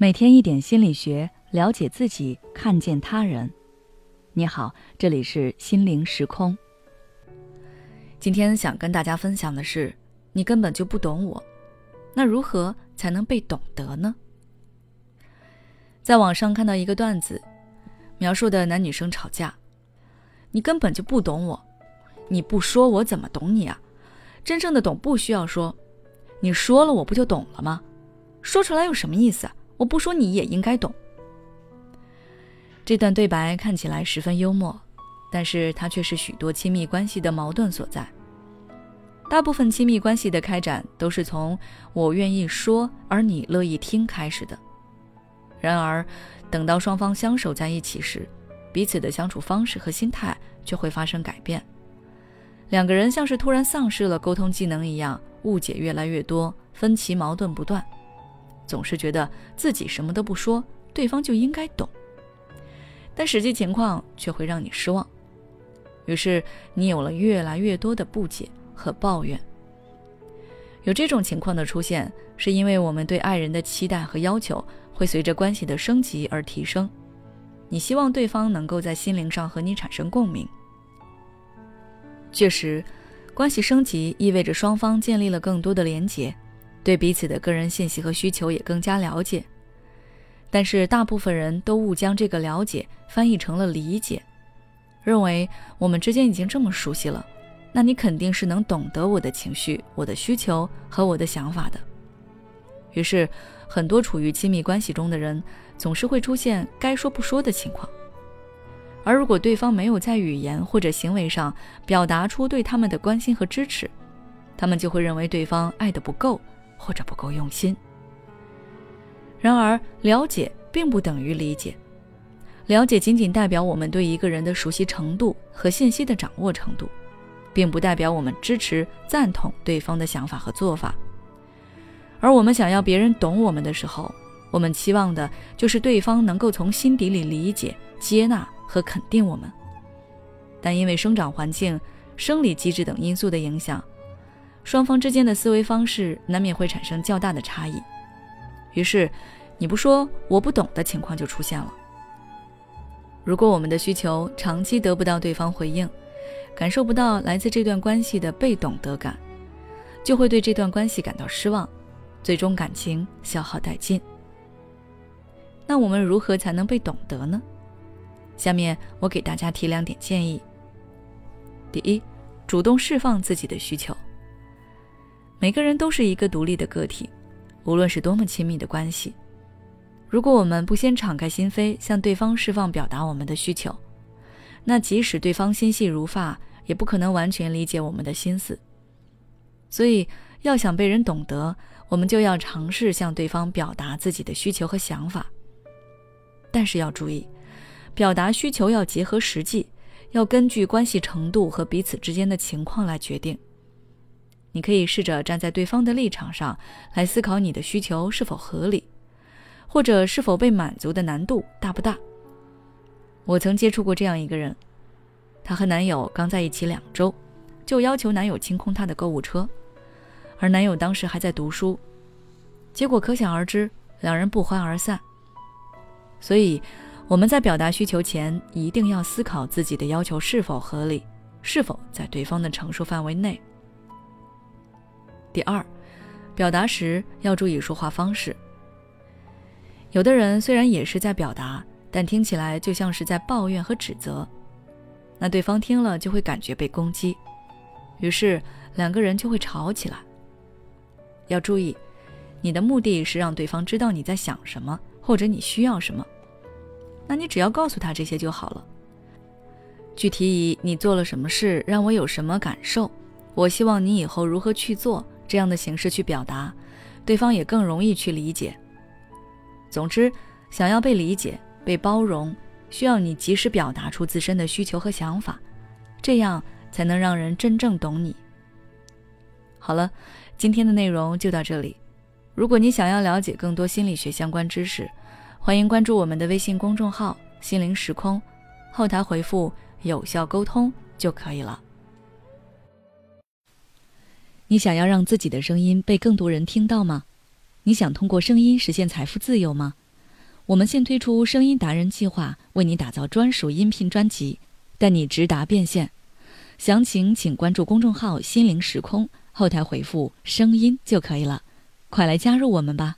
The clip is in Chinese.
每天一点心理学，了解自己，看见他人。你好，这里是心灵时空。今天想跟大家分享的是，你根本就不懂我，那如何才能被懂得呢？在网上看到一个段子，描述的男女生吵架，你根本就不懂我，你不说我怎么懂你啊？真正的懂不需要说，你说了我不就懂了吗？说出来有什么意思啊？我不说你也应该懂。这段对白看起来十分幽默，但是它却是许多亲密关系的矛盾所在。大部分亲密关系的开展都是从“我愿意说，而你乐意听”开始的。然而，等到双方相守在一起时，彼此的相处方式和心态却会发生改变。两个人像是突然丧失了沟通技能一样，误解越来越多，分歧矛盾不断。总是觉得自己什么都不说，对方就应该懂，但实际情况却会让你失望。于是你有了越来越多的不解和抱怨。有这种情况的出现，是因为我们对爱人的期待和要求会随着关系的升级而提升。你希望对方能够在心灵上和你产生共鸣。确实，关系升级意味着双方建立了更多的连结。对彼此的个人信息和需求也更加了解，但是大部分人都误将这个了解翻译成了理解，认为我们之间已经这么熟悉了，那你肯定是能懂得我的情绪、我的需求和我的想法的。于是，很多处于亲密关系中的人总是会出现该说不说的情况，而如果对方没有在语言或者行为上表达出对他们的关心和支持，他们就会认为对方爱的不够。或者不够用心。然而，了解并不等于理解，了解仅仅代表我们对一个人的熟悉程度和信息的掌握程度，并不代表我们支持、赞同对方的想法和做法。而我们想要别人懂我们的时候，我们期望的就是对方能够从心底里理解、接纳和肯定我们。但因为生长环境、生理机制等因素的影响。双方之间的思维方式难免会产生较大的差异，于是你不说我不懂的情况就出现了。如果我们的需求长期得不到对方回应，感受不到来自这段关系的被懂得感，就会对这段关系感到失望，最终感情消耗殆尽。那我们如何才能被懂得呢？下面我给大家提两点建议。第一，主动释放自己的需求。每个人都是一个独立的个体，无论是多么亲密的关系，如果我们不先敞开心扉向对方释放、表达我们的需求，那即使对方心细如发，也不可能完全理解我们的心思。所以，要想被人懂得，我们就要尝试向对方表达自己的需求和想法。但是要注意，表达需求要结合实际，要根据关系程度和彼此之间的情况来决定。你可以试着站在对方的立场上来思考你的需求是否合理，或者是否被满足的难度大不大。我曾接触过这样一个人，她和男友刚在一起两周，就要求男友清空她的购物车，而男友当时还在读书，结果可想而知，两人不欢而散。所以我们在表达需求前，一定要思考自己的要求是否合理，是否在对方的承受范围内。第二，表达时要注意说话方式。有的人虽然也是在表达，但听起来就像是在抱怨和指责，那对方听了就会感觉被攻击，于是两个人就会吵起来。要注意，你的目的是让对方知道你在想什么，或者你需要什么，那你只要告诉他这些就好了。具体以你做了什么事让我有什么感受，我希望你以后如何去做。这样的形式去表达，对方也更容易去理解。总之，想要被理解、被包容，需要你及时表达出自身的需求和想法，这样才能让人真正懂你。好了，今天的内容就到这里。如果你想要了解更多心理学相关知识，欢迎关注我们的微信公众号“心灵时空”，后台回复“有效沟通”就可以了。你想要让自己的声音被更多人听到吗？你想通过声音实现财富自由吗？我们现推出声音达人计划，为你打造专属音频专辑，带你直达变现。详情请关注公众号“心灵时空”，后台回复“声音”就可以了。快来加入我们吧！